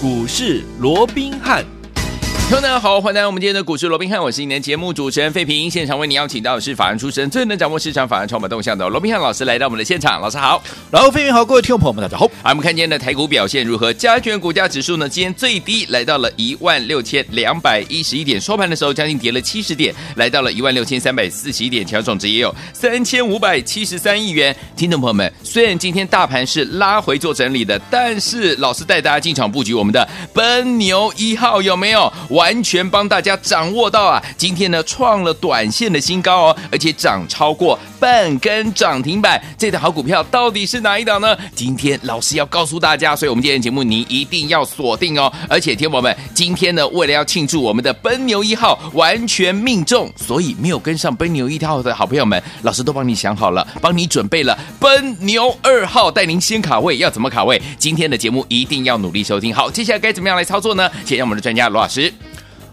股市罗宾汉。朋友们好，欢迎来到我们今天的股市罗宾汉，我是今天节目主持人费平。现场为你邀请到的是法案出身、最能掌握市场法案筹码动向的罗宾汉老师来到我们的现场。老师好，然后费平好，各位听众朋友们大家好。啊，我们看今天的台股表现如何？加权股价指数呢？今天最低来到了一万六千两百一十一点，收盘的时候将近跌了七十点，来到了一万六千三百四十一点，成交总值也有三千五百七十三亿元。听众朋友们，虽然今天大盘是拉回做整理的，但是老师带大家进场布局我们的奔牛一号有没有？完全帮大家掌握到啊，今天呢创了短线的新高哦，而且涨超过半根涨停板。这档好股票到底是哪一档呢？今天老师要告诉大家，所以我们今天节目你一定要锁定哦。而且天宝们，今天呢为了要庆祝我们的奔牛一号完全命中，所以没有跟上奔牛一号的好朋友们，老师都帮你想好了，帮你准备了奔牛二号，带您先卡位。要怎么卡位？今天的节目一定要努力收听。好，接下来该怎么样来操作呢？先让我们的专家罗老师。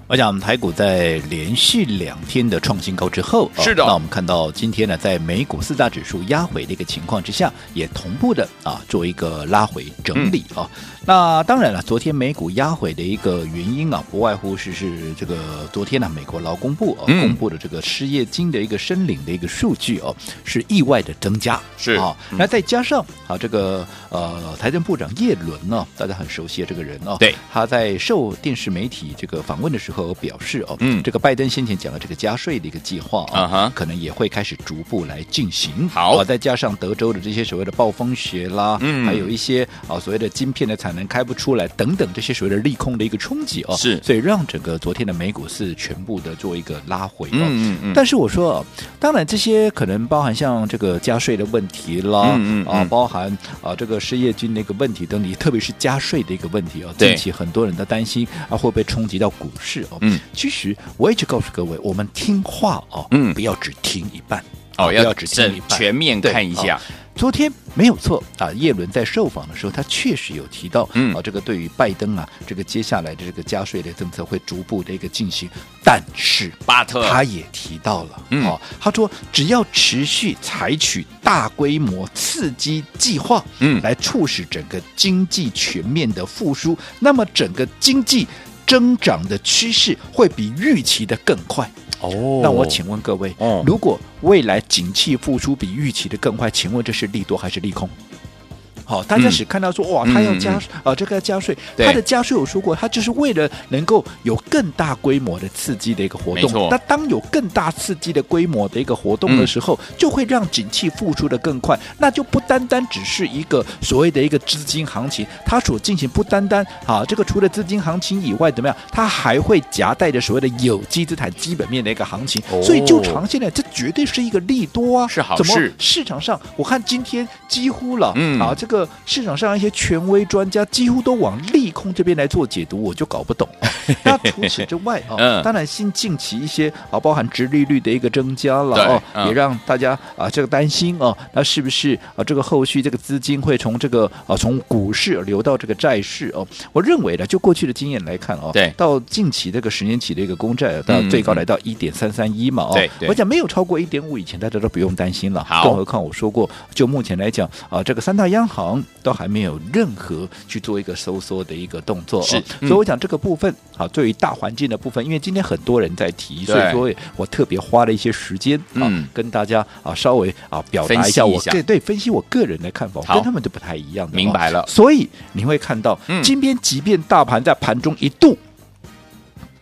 我想，台股在连续两天的创新高之后，是的。那我们看到今天呢，在美股四大指数压回的一个情况之下，也同步的啊做一个拉回整理啊。嗯那当然了，昨天美股压回的一个原因啊，不外乎是是这个昨天呢，美国劳工部啊公布的这个失业金的一个申领的一个数据哦，是意外的增加，是。啊。那再加上啊，这个呃，财政部长叶伦呢，大家很熟悉的这个人哦，对，他在受电视媒体这个访问的时候表示哦，嗯，这个拜登先前讲的这个加税的一个计划啊，可能也会开始逐步来进行。好，再加上德州的这些所谓的暴风雪啦，嗯，还有一些啊所谓的晶片的产能开不出来。等等这些所谓的利空的一个冲击哦，是，所以让整个昨天的美股是全部的做一个拉回哦。嗯嗯嗯。但是我说哦，当然这些可能包含像这个加税的问题啦，嗯嗯，嗯啊，包含啊这个失业金的一个问题等你，特别是加税的一个问题哦，对，引起很多人的担心啊，会不会冲击到股市哦？嗯，其实我一直告诉各位，我们听话哦，嗯，不要只听一半哦，要只听一半，全面看一下。昨天没有错啊，叶伦在受访的时候，他确实有提到，嗯，啊，这个对于拜登啊，这个接下来的这个加税的政策会逐步的一个进行，但是巴特。他也提到了，嗯，哦，他说只要持续采取大规模刺激计划，嗯，来促使整个经济全面的复苏，那么整个经济增长的趋势会比预期的更快。哦，那我请问各位，哦，如果未来景气复苏比预期的更快，请问这是利多还是利空？好，大家只看到说、嗯、哇，他要加啊、嗯呃，这个要加税，他的加税我说过，他就是为了能够有更大规模的刺激的一个活动。那当有更大刺激的规模的一个活动的时候，嗯、就会让景气复苏的更快。那就不单单只是一个所谓的一个资金行情，它所进行不单单啊，这个除了资金行情以外，怎么样？它还会夹带着所谓的有机资产基本面的一个行情。哦、所以就长线来，这绝对是一个利多啊！是好事。怎么市场上，我看今天几乎了，嗯啊，这个。市场上一些权威专家几乎都往利空这边来做解读，我就搞不懂。那除此之外啊，嗯、当然新近期一些啊，包含殖利率的一个增加了哦，嗯、也让大家啊这个担心哦，那是不是啊这个后续这个资金会从这个啊从股市流到这个债市哦？我认为呢，就过去的经验来看哦，对，到近期这个十年期的一个公债到最高来到一点三三一嘛哦，对，我讲没有超过一点五以前，大家都不用担心了。更何况我说过，就目前来讲啊，这个三大央行。都还没有任何去做一个收缩的一个动作，是，所以我讲这个部分啊，对于大环境的部分，因为今天很多人在提，所以说我特别花了一些时间啊，跟大家啊稍微啊表达一下我对对分析我个人的看法，跟他们都不太一样的，明白了。所以你会看到，今天即便大盘在盘中一度。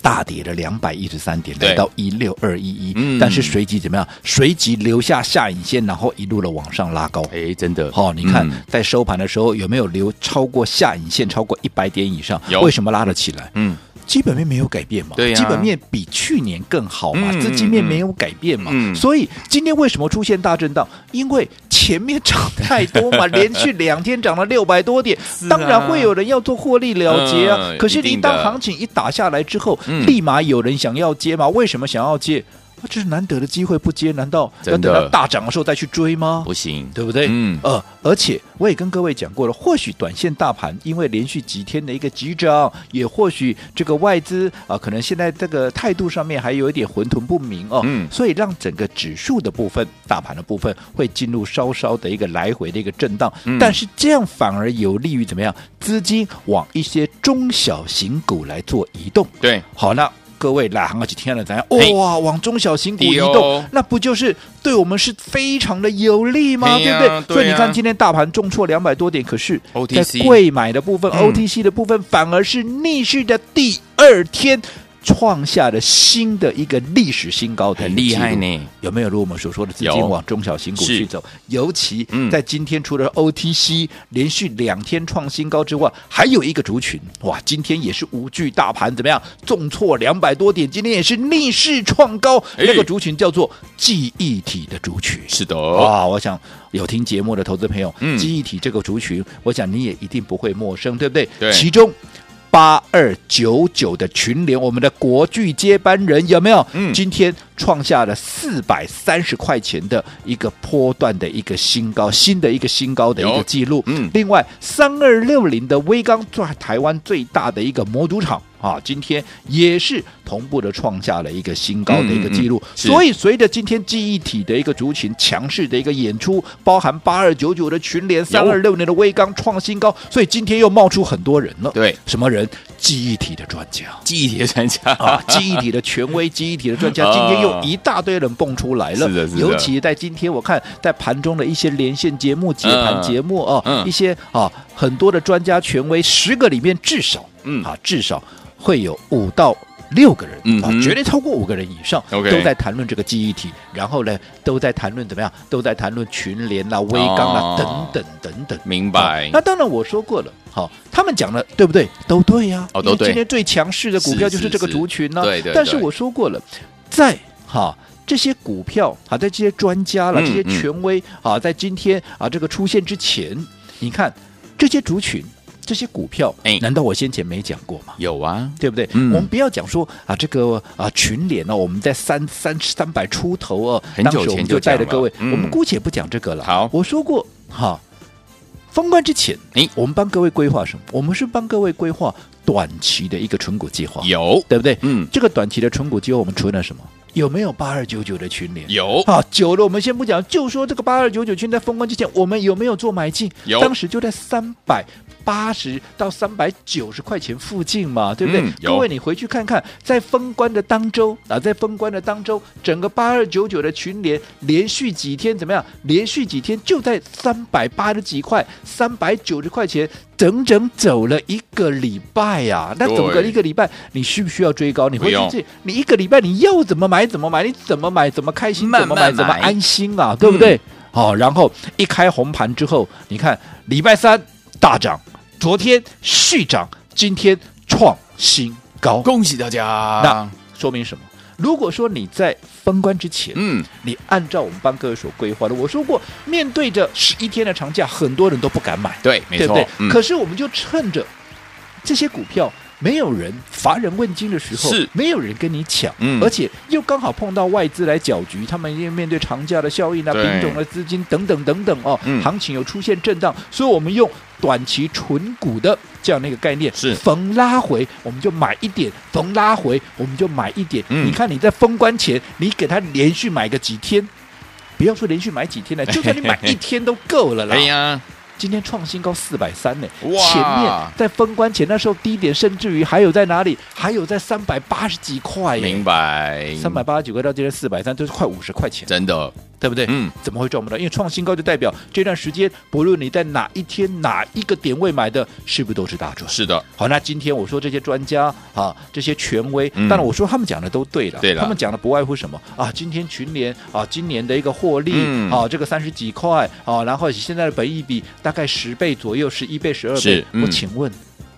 大跌了两百一十三点，来到一六二一一，但是随即怎么样？随即留下下影线，然后一路的往上拉高。哎，真的，好、哦，你看、嗯、在收盘的时候有没有留超过下影线超过一百点以上？有，为什么拉得起来？嗯。基本面没有改变嘛？对呀、啊，基本面比去年更好嘛？资、嗯、金面没有改变嘛？嗯、所以今天为什么出现大震荡？因为前面涨太多嘛，连续两天涨了六百多点，啊、当然会有人要做获利了结啊。嗯、可是你当行情一打下来之后，立马有人想要接嘛？为什么想要接？这是难得的机会，不接难道要等到大涨的时候再去追吗？不行，对不对？嗯呃，而且我也跟各位讲过了，或许短线大盘因为连续几天的一个急涨，也或许这个外资啊、呃，可能现在这个态度上面还有一点混沌不明哦，嗯，所以让整个指数的部分、大盘的部分会进入稍稍的一个来回的一个震荡，嗯但是这样反而有利于怎么样？资金往一些中小型股来做移动。对，好，那各位来行了几天了，怎嘿样？哇，往中小型股移动，那不就是对我们是非常的有利吗？对不对？所以你看，今天大盘重挫两百多点，可是在贵买的部分、嗯 OTC 的部分反而是逆势的第二天。创下了新的一个历史新高很厉害呢，有没有？如我们所说的资金往中小型股是去走，尤其嗯。在今天除了 OTC 连续两天创新高之外，还有一个族群，哇，今天也是无惧大盘怎么样？重挫两百多点，今天也是逆势创高，哎。那个族群叫做记忆体的族群。是的，哇，我想有听节目的投资朋友，嗯。记忆体这个族群，我想你也一定不会陌生，对不对？对。其中八二九九的群联，我们的国剧接班人有没有？嗯今天创下了四百三十块钱的一个波段的一个新高，新的一个新高的一个记录。嗯另外三二六零的威刚，在台湾最大的一个模组厂。啊，今天也是同步的创下了一个新高的一个记录，嗯。嗯嗯所以随着今天记忆体的一个族群强势的一个演出，包含八二九九的群联、三二六年的威刚创新高，所以今天又冒出很多人了。对，什么人？记忆体的专家。记忆体的专家。啊，记忆体的权威，记忆体的专家，啊。今天又一大堆人蹦出来了。是的是的。尤其在今天，我看在盘中的一些连线节目、解盘节目哦，嗯。一些啊很多的专家权威，十个里面至少，嗯。啊至少会有五到。六个人啊，绝对超过五个人以上都在谈论这个记忆体，然后呢，都在谈论怎么样？都在谈论群联啦、威刚啦、哦等等等等。明白好那当然我说过了，好，他们讲的对不对？都对呀、哦都对今天最强势的股票就是这个族群呢、但是我说过了，在哈这些股票啊，在这些专家了、嗯这些权威啊，在今天啊这个出现之前，你看这些族群、这些股票，哎难道我先前没讲过吗？有啊，对不对？嗯我们不要讲说啊，这个啊群联呢、我们在三三三百出头哦、很久前就带着各位，嗯我们姑且不讲这个了。好我说过哈，封关之前，哎我们帮各位规划什么？我们是帮各位规划短期的一个存股计划，有，对不对？嗯，这个短期的存股计划，我们存了什么？有没有八二九九的群联？有，啊，久了我们先不讲，就说这个八二九九群在封关之前，我们有没有做买进？有当时就在三百八十到三百九十块钱附近嘛，对不对？嗯各位，你回去看看，在封关的当周啊，在封关的当周，整个八二九九的群联连续几天怎么样？连续几天就在三百八十几块、三百九十块钱，整整走了一个礼拜呀、那走个一个礼拜，你需不需要追高？你回去你一个礼拜你要怎么买怎么买，你怎么买怎么开心慢怎么买怎么安心啊，对不对？好、然后一开红盘之后，你看礼拜三大涨，昨天续涨，今天创新高，恭喜大家。那说明什么？如果说你在封关之前，嗯，你按照我们帮各位所规划的，我说过，面对着十一天的长假，很多人都不敢买，对，没错对不对？，嗯可是我们就趁着这些股票没有人乏人问津的时候，是没有人跟你抢，嗯而且又刚好碰到外资来搅局，他们因为面对长假的效应啊、对品种的资金等等等等哦，嗯行情有出现震荡，所以我们用短期纯股的这样的一个概念，是逢拉回我们就买一点，逢拉回我们就买一点。嗯你看你在封关前，你给他连续买个几天。不要说连续买几天了，就算你买一天都够了啦。哎呀，今天创新高四百三呢，哇。前面在封关前那时候低点，甚至于还有在哪里？还有在三百八十几块耶，明白，三百八十九块到今天四百三，就是快五十块钱，真的，对不对？嗯，怎么会赚不到？因为创新高就代表这段时间，不论你在哪一天哪一个点位买的，是不是都是大赚？是的，好，那今天我说这些专家啊，这些权威，嗯当然我说他们讲的都对了，对了他们讲的不外乎什么啊？今天群联啊，今年的一个获利、嗯啊，这个三十几块啊，然后现在的本益比大概十倍左右，十一倍、十二倍我请问，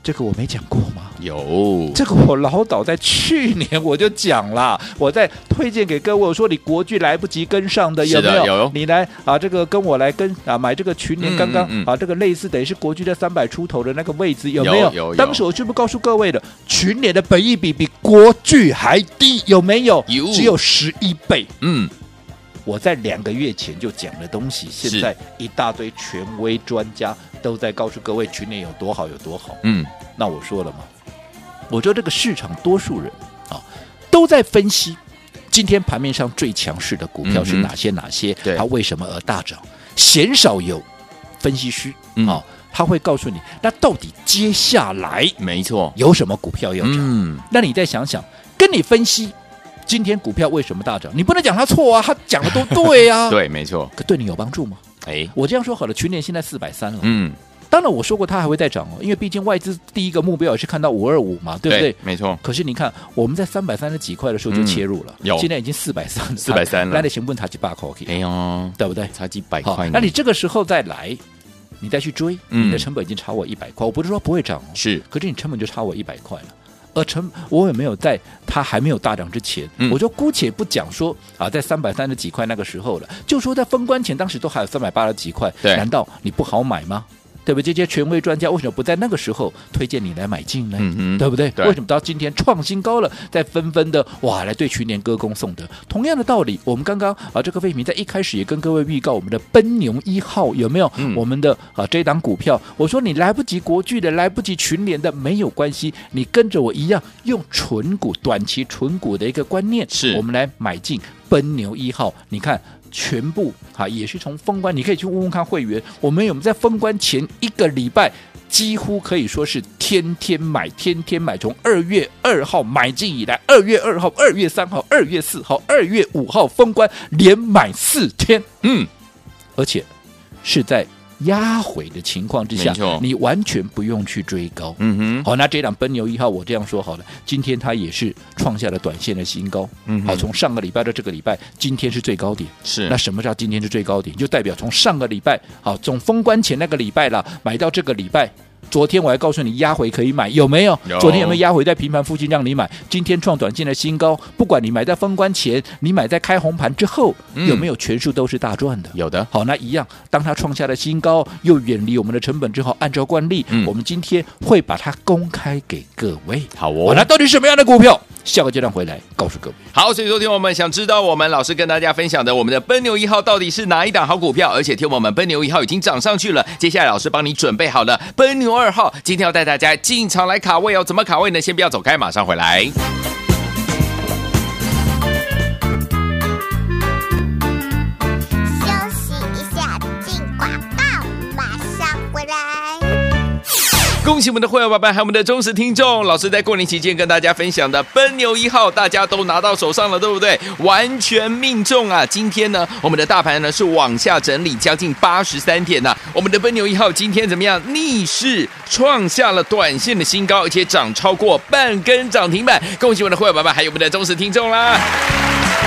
这个我没讲过吗？有这个我老早在去年我就讲了，我在推荐给各位，我说你国剧来不及跟上的有没有？有你来啊，这个跟我来跟啊买这个群联刚刚、嗯嗯嗯、啊这个类似等于是国剧的三百出头的那个位置有没有？有有有当时我是不是告诉各位的，群联的本益比比国剧还低，有没有？有只有十一倍。嗯。我在两个月前就讲的东西，现在一大堆权威专家都在告诉各位群里有多好有多好。嗯，那我说了嘛，我觉得这个市场多数人啊都在分析今天盘面上最强势的股票是哪些哪些，它为什么而大涨？鲜少有分析师啊，他会告诉你，那到底接下来没错有什么股票要涨？嗯，那你再想想，跟你分析。今天股票为什么大涨？你不能讲他错啊，他讲的都 对啊。对，没错。可对你有帮助吗？哎，我这样说好了，群联现在四百三了。嗯，当然我说过它还会再涨哦，因为毕竟外资第一个目标也是看到五二五嘛，对不对？对没错。可是你看，我们在三百三十几块的时候就切入了，嗯、有，现在已经四百三，四百三了。来的成本差几百块，哎呦，对不对？差几百块。那你这个时候再来，你再去追，嗯、你的成本已经差我一百块。我不是说不会涨哦，是，可是你成本就差我一百块了。而成我也没有在它还没有大涨之前，嗯、我就姑且不讲说啊，在三百三十几块那个时候了，就说在封关前，当时都还有三百八十几块，难道你不好买吗？对不对？这些权威专家为什么不在那个时候推荐你来买进呢？嗯、对不对，对？为什么到今天创新高了，再纷纷的哇来对群联歌功颂德？同样的道理，我们刚刚啊这个魏明在一开始也跟各位预告我们的奔牛一号有没有？嗯、我们的啊这档股票，我说你来不及国巨的，来不及群联的没有关系，你跟着我一样用纯股短期纯股的一个观念，是我们来买进奔牛一号，你看。全部啊也是从封关，你可以去问问看会员，我们有没有在封关前一个礼拜，几乎可以说是天天买，天天买，从二月二号买进以来，二月二号、二月三号、二月四号、二月五号封关，连买四天，嗯，而且是在。压回的情况之下，你完全不用去追高。嗯哼，好，那这档奔牛一号，我这样说好了，今天它也是创下了短线的新高。嗯，好，从上个礼拜到这个礼拜，今天是最高点。是，那什么叫今天是最高点？就代表从上个礼拜，好，从封关前那个礼拜了，买到这个礼拜。昨天我还告诉你压回可以买，有没有？有。昨天有没有压回在平盘附近让你买？今天创短线的新高，不管你买在封关前，你买在开红盘之后，嗯、有没有全数都是大赚的？有的。好，那一样，当它创下了新高，又远离我们的成本之后，按照惯例，嗯、我们今天会把它公开给各位。好哦。那到底什么样的股票？下个阶段回来告诉各位。好，所以说天我们想知道我们老师跟大家分享的我们的奔牛一号到底是哪一档好股票？而且听我们奔牛一号已经涨上去了，接下来老师帮你准备好了奔牛二号，今天要带大家进场来卡位哦。怎么卡位呢？先不要走开，马上回来。恭喜我们的会员伙伴，还有我们的忠实听众，老师在过年期间跟大家分享的奔牛一号，大家都拿到手上了，对不对？完全命中啊！今天呢，我们的大盘呢是往下整理将近八十三点呐、我们的奔牛一号今天怎么样？逆势创下了短线的新高，而且涨超过半根涨停板。恭喜我们的会员伙伴，还有我们的忠实听众啦！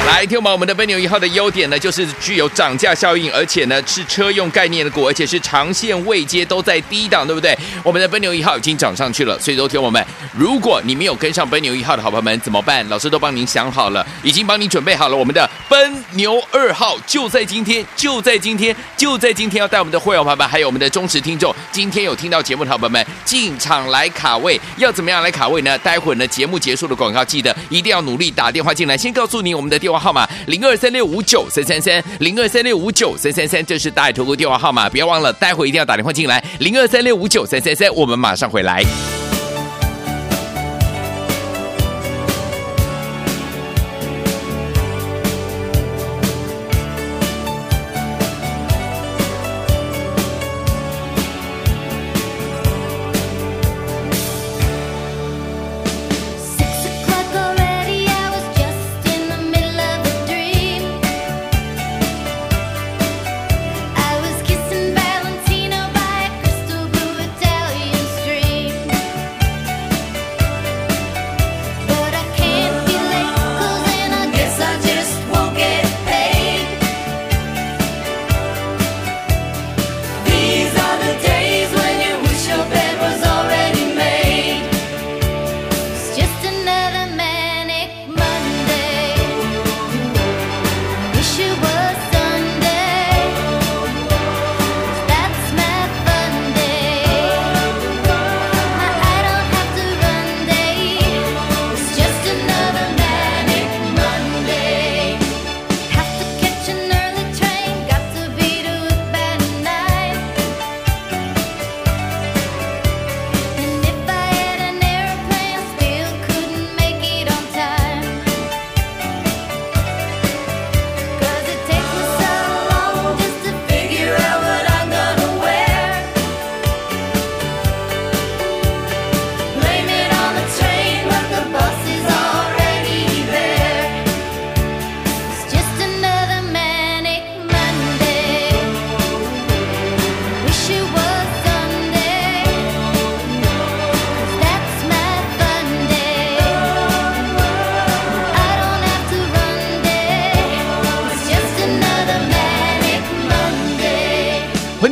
来，听我们，我们的奔牛一号的优点呢，就是具有涨价效应，而且呢是车用概念的股，而且是长线未接都在低档，对不对？我们的奔牛一号已经涨上去了，所以说听我们，如果你没有跟上奔牛一号的好朋友们怎么办？老师都帮您想好了，已经帮您准备好了。我们的奔牛二号就在今天，就在今天，就在今天，要带我们的会员朋友们，还有我们的忠实听众，今天有听到节目的好朋友们进场来卡位，要怎么样来卡位呢？待会儿呢节目结束的广告，记得一定要努力打电话进来，先告诉你我们的电话。号码零二三六五九三三三零二三六五九三三三，这是大爱投顾电话号码，不要忘了，待会一定要打电话进来零二三六五九三三三，我们马上回来。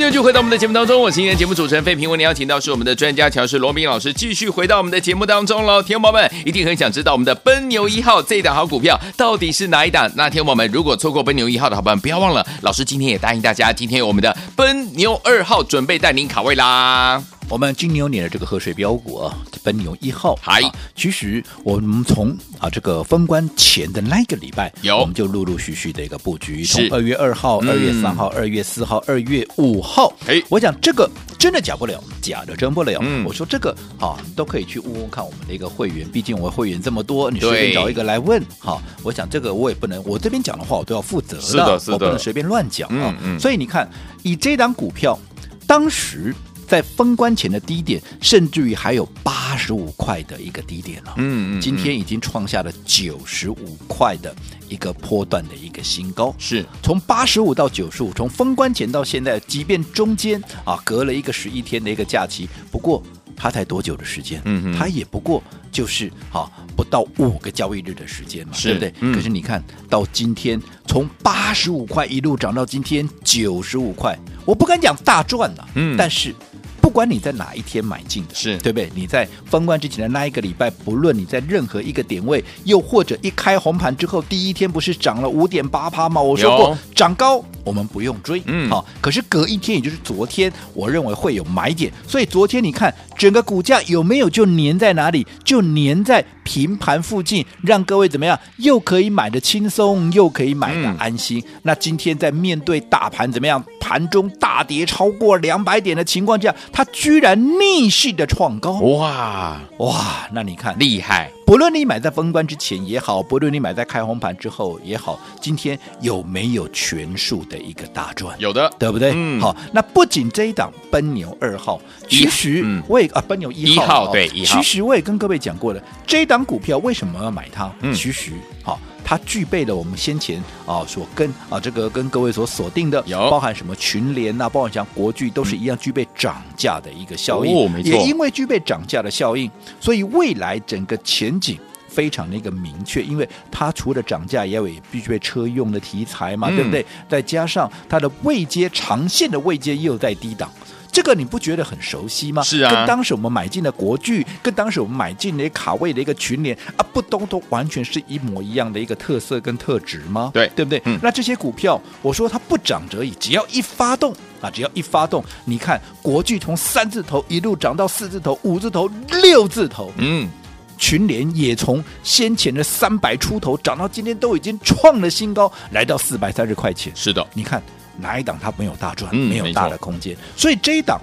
继续回到我们的节目当中，我是今天节目主持人费平，为您邀请到是我们的专家强势罗宾老师，继续回到我们的节目当中喽。听众朋友们一定很想知道我们的奔牛一号这一档好股票到底是哪一档？那听众朋友们如果错过奔牛一号的好朋友，不要忘了，老师今天也答应大家，今天有我们的奔牛二号准备带您卡位啦。我们金牛年的这个贺岁标股啊，奔牛一号。嗨，其实我们从啊这个封关前的那个礼拜，有我们就陆陆续续的一个布局，从二月二号、二月三号、二月四号、二月五号。哎，我想这个真的假不了，假的真不了。嗯，我说这个啊，都可以去问问看我们的一个会员，毕竟我会员这么多，你随便找一个来问。好，我想这个我也不能，我这边讲的话我都要负责的，是的，是的，我不能随便乱讲啊。嗯，所以你看，以这档股票当时。在封关前的低点，甚至于还有八十五块的一个低点了。嗯嗯，今天已经创下了九十五块的一个波段的一个新高。是从八十五到九十五，从封关前到现在，即便中间啊隔了一个十一天的一个假期，不过它才多久的时间？嗯嗯，它也不过就是啊不到五个交易日的时间嘛，对不对？嗯、可是你看到今天，从八十五块一路涨到今天九十五块，我不敢讲大赚了，嗯，但是。不管你在哪一天买进的，是对不对？你在封关之前的那一个礼拜，不论你在任何一个点位，又或者一开红盘之后第一天不是涨了五点八趴吗？我说过涨高我们不用追，嗯，好。可是隔一天，也就是昨天，我认为会有买点，所以昨天你看整个股价有没有就粘在哪里？就粘在平盘附近，让各位怎么样？又可以买的轻松，又可以买的安心。嗯、那今天在面对大盘怎么样？盘中大跌超过两百点的情况下，它居然逆势的创高，哇哇！那你看厉害，不论你买在封关之前也好，不论你买在开红盘之后也好，今天有没有全数的一个大赚？有的，对不对？嗯，好，那不仅这一档奔牛二号，其实我也、嗯、啊奔牛一号，一号对，一号其实我也跟各位讲过了，这一档股票为什么要买它？嗯，其实好。它具备了我们先前啊所跟啊这个跟各位所锁定的，有包含什么群联啊，包含像国巨都是一样具备涨价的一个效应。哦，没错。也因为具备涨价的效应，所以未来整个前景非常的一个明确。因为它除了涨价，也有必须被车用的题材嘛，嗯、对不对？再加上它的位阶长线的位阶又在低档。这个你不觉得很熟悉吗？是啊，跟当时我们买进的国巨，跟当时我们买进的卡位的一个群联啊，不都都完全是一模一样的一个特色跟特质吗？对，对不对？嗯。那这些股票，我说它不涨则已，只要一发动啊，只要一发动，你看国巨从三字头一路涨到四字头、五字头、六字头，嗯，群联也从先前的三百出头涨到今天都已经创了新高，来到四百三十块钱。是的，你看。哪一档它没有大赚，没有大的空间，所以这一档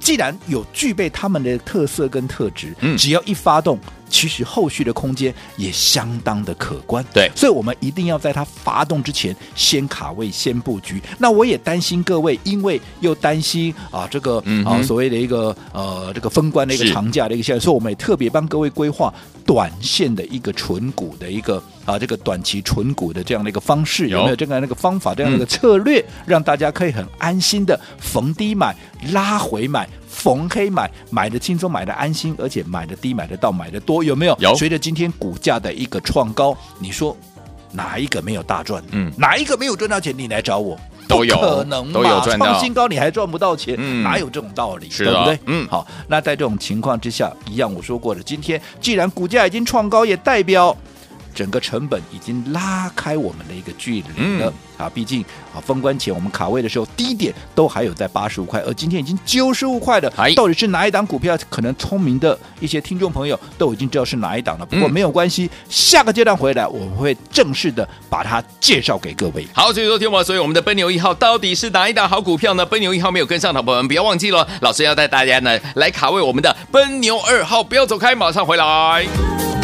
既然有具备他们的特色跟特质，嗯，只要一发动。其实后续的空间也相当的可观，对，所以我们一定要在它发动之前先卡位、先布局。那我也担心各位，因为又担心啊这个、嗯、啊所谓的一个呃这个封关的一个长假的一个现象，所以我们也特别帮各位规划短线的一个纯股的一个啊这个短期纯股的这样的一个方式，有。没有这个那个方法这样的一个策略，嗯、让大家可以很安心的逢低买、拉回买。逢黑买，买的轻松，买的安心，而且买的低，买得到，买的多，有没有？有。随着今天股价的一个创高，你说哪一个没有大赚？嗯，哪一个没有赚到钱？你来找我，都有可能嘛？都有赚到。创新高你还赚不到钱？嗯，哪有这种道理？是的，对不对？嗯，好。那在这种情况之下，一样我说过的，今天既然股价已经创高，也代表。整个成本已经拉开我们的一个距离了、嗯、啊！毕竟啊，封关前我们卡位的时候，低点都还有在八十五块，而今天已经九十五块了。到底是哪一档股票？可能聪明的一些听众朋友都已经知道是哪一档了。不过没有关系，嗯、下个阶段回来我们会正式的把它介绍给各位。好，所以说听我，所以我们的奔牛一号到底是哪一档好股票呢？奔牛一号没有跟上的朋友们，不要忘记了，老师要带大家呢来卡位我们的奔牛二号，不要走开，马上回来。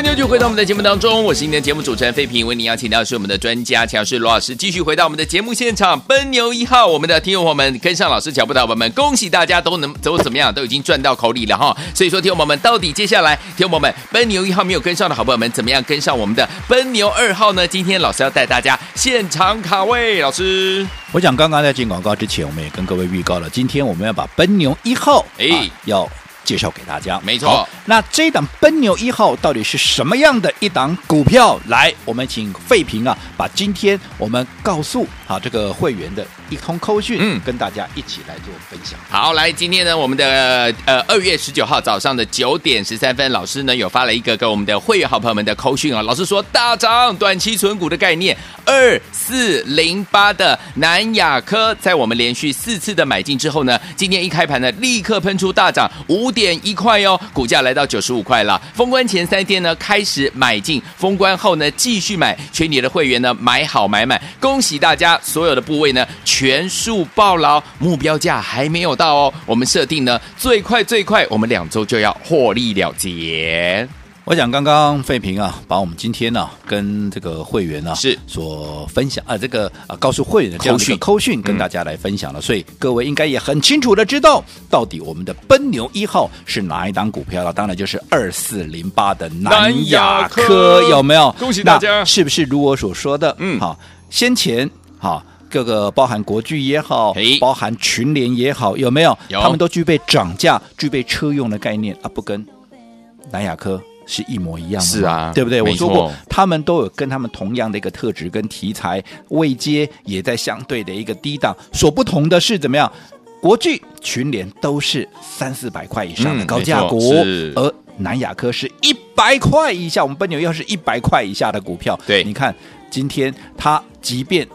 欢迎继续回到我们的节目当中，我是今天的节目主持人费平，为您邀请到是我们的专家强势罗老师，继续回到我们的节目现场。奔牛一号，我们的听众朋友们跟上老师脚步的伙伴们，恭喜大家都能走怎么样，都已经赚到口里了哈。所以说，听众朋友们，到底接下来听众朋友们奔牛一号没有跟上的好朋友们，怎么样跟上我们的奔牛二号呢？今天老师要带大家现场卡位，老师，我想刚刚在进广告之前，我们也跟各位预告了，今天我们要把奔牛一号哎、啊、要。介绍给大家，没错。那这档奔牛一号到底是什么样的一档股票？来，我们请费平啊，把今天我们告诉啊这个会员的一通扣讯，嗯，跟大家一起来做分享。好，来，今天呢，我们的呃二月十九号早上的九点十三分，老师呢有发了一个给我们的会员好朋友们的扣讯啊，老师说大涨短期存股的概念，二四零八的南亚科，在我们连续四次的买进之后呢，今天一开盘呢，立刻喷出大涨五点点一块哟，股价来到九十五块了。封关前三天呢，开始买进，封关后呢，继续买，全体的会员呢买好买满，恭喜大家，所有的部位呢。全数爆牢，目标价还没有到哦。我们设定呢，最快最快，我们两周就要获利了结。我想刚刚费平啊，把我们今天呢、啊、跟这个会员呢、啊、是所分享啊，这个啊告诉会员的这样一个扣讯跟大家来分享了，所以各位应该也很清楚的知道，到底我们的奔牛一号是哪一档股票了？当然就是二四零八的南亚科，有没有？恭喜大家！是不是如我所说的？嗯，好，先前好。各个包含国巨也好，包含群联也好，有没有？有，他们都具备涨价、具备车用的概念啊，不跟南亚科是一模一样的，是啊，对不对？我说过，他们都有跟他们同样的一个特质跟题材，位阶也在相对的一个低档，所不同的是怎么样？国巨、群联都是三四百块以上的高价股，嗯、而南亚科是一百块以下。我们奔牛要是一百块以下的股票，对，你看今天它即便。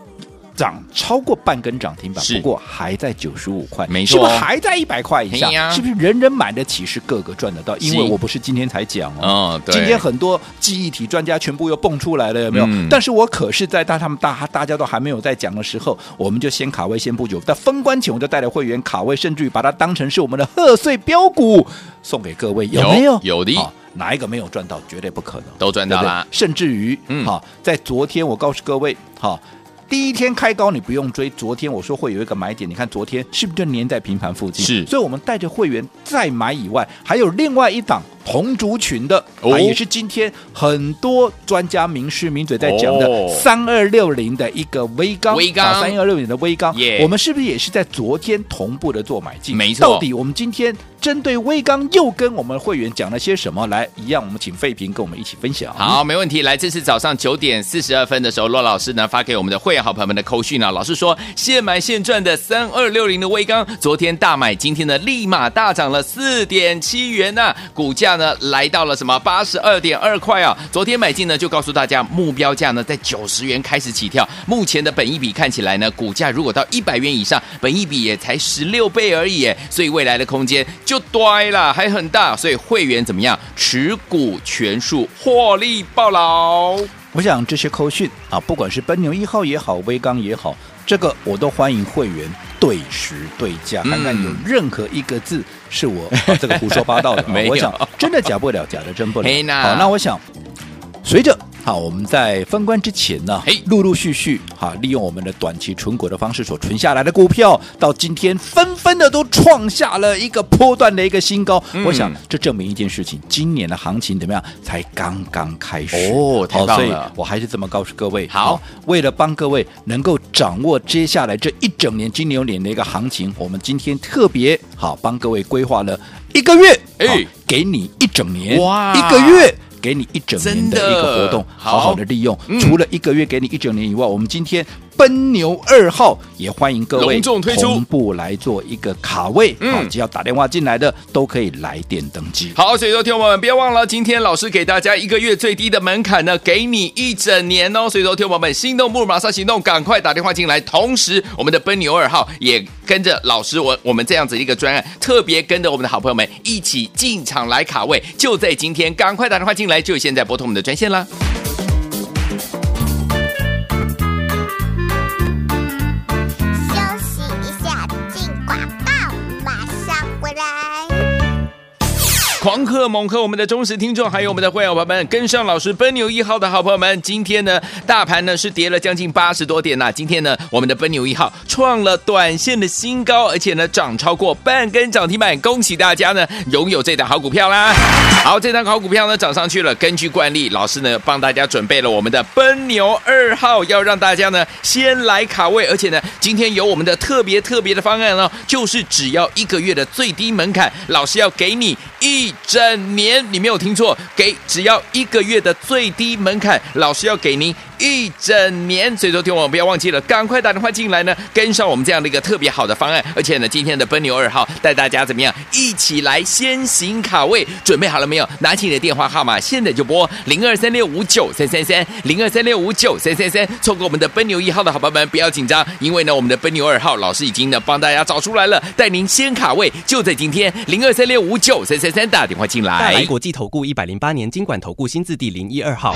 涨超过半根涨停板，不过还在九十五块，没错，是不是还在一百块以下？是不是人人买得起？是个个赚得到？因为我不是今天才讲哦，哦今天很多记忆体专家全部又蹦出来了，有没有？嗯、但是我可是在大他们大大家都还没有在讲的时候，我们就先卡位，先布局。在封关前，我就带着会员卡位，甚至于把它当成是我们的贺岁标股送给各位，有没有？有的，哪一个没有赚到？绝对不可能，都赚到了。甚至于，嗯，好，在昨天我告诉各位，好。第一天开高，你不用追。昨天我说会有一个买点，你看昨天是不是就粘在平盘附近？是，所以我们带着会员再买以外，还有另外一档同族群的，哦啊、也是今天很多专家名师名嘴在讲的三二六零的一个微钢，微钢三二六零的微钢我们是不是也是在昨天同步的做买进？没错。到底我们今天针对微刚又跟我们会员讲了些什么？来，一样我们请费平跟我们一起分享。好，没问题。来，这是早上九点四十二分的时候，骆老师呢发给我们的会好朋友们的扣讯啊，老师说现买现赚的三二六零的威刚，昨天大买，今天呢立马大涨了四点七元呐、股价呢来到了。什么八十二点二块啊？昨天买进呢，就告诉大家目标价呢在九十元开始起跳。目前的本一比看起来呢，股价如果到一百元以上，本一比也才十六倍而已，所以未来的空间就呆了，还很大。所以会员怎么样？持股全数获利暴牢。我想这些扣讯啊，不管是奔牛一号也好，威刚也好。这个我都欢迎会员对时对价，看看有任何一个字是我、啊、这个胡说八道的。我想真的假不了，假的真不了。好，那我想随着。好，我们在封关之前呢，哎，陆陆续续哈，利用我们的短期存股的方式所存下来的股票，到今天纷纷的都创下了一个波段的一个新高。嗯、我想这证明一件事情，今年的行情怎么样？才刚刚开始哦，太棒了！所以我还是这么告诉各位。好，为了帮各位能够掌握接下来这一整年金牛年的一个行情，我们今天特别好帮各位规划了一个月，哎，给你一整年哇，一个月。给你一整年的一个活动，好好的利用。嗯、除了一个月给你一整年以外，我们今天。奔牛二号也欢迎各位同步来做一个卡位，嗯，只要打电话进来的都可以来电登记。好，所以说听我们别忘了，今天老师给大家一个月最低的门槛呢，给你一整年哦。所以说听我们心动不如马上行动，赶快打电话进来。同时，我们的奔牛二号也跟着老师我我们这样子一个专案，特别跟着我们的好朋友们一起进场来卡位，就在今天，赶快打电话进来，就现在拨通我们的专线啦。狂贺猛贺我们的忠实听众，还有我们的会员朋友们，跟上老师奔牛一号的好朋友们，今天呢，大盘呢是跌了将近八十多点呐、今天呢，我们的奔牛一号创了短线的新高，而且呢，涨超过半根涨停板，恭喜大家呢，拥有这档好股票啦！好，这档好股票呢涨上去了。根据惯例，老师呢帮大家准备了我们的奔牛二号，要让大家呢先来卡位，而且呢，今天有我们的特别特别的方案哦，就是只要一个月的最低门槛，老师要给你一整年，你没有听错，给只要一个月的最低门槛，老师要给您。一整年，所以说听我不要忘记了，赶快打电话进来呢，跟上我们这样的一个特别好的方案。而且呢，今天的奔牛二号带大家怎么样，一起来先行卡位，准备好了没有？拿起你的电话号码，现在就拨零二三六五九三三三零二三六五九三三三。错过我们的奔牛一号的好朋友们，不要紧张，因为呢，我们的奔牛二号老师已经呢帮大家找出来了，带您先卡位，就在今天零二三六五九三三三打电话进来。来国际投顾一百零八年金管投顾新字第零一二号。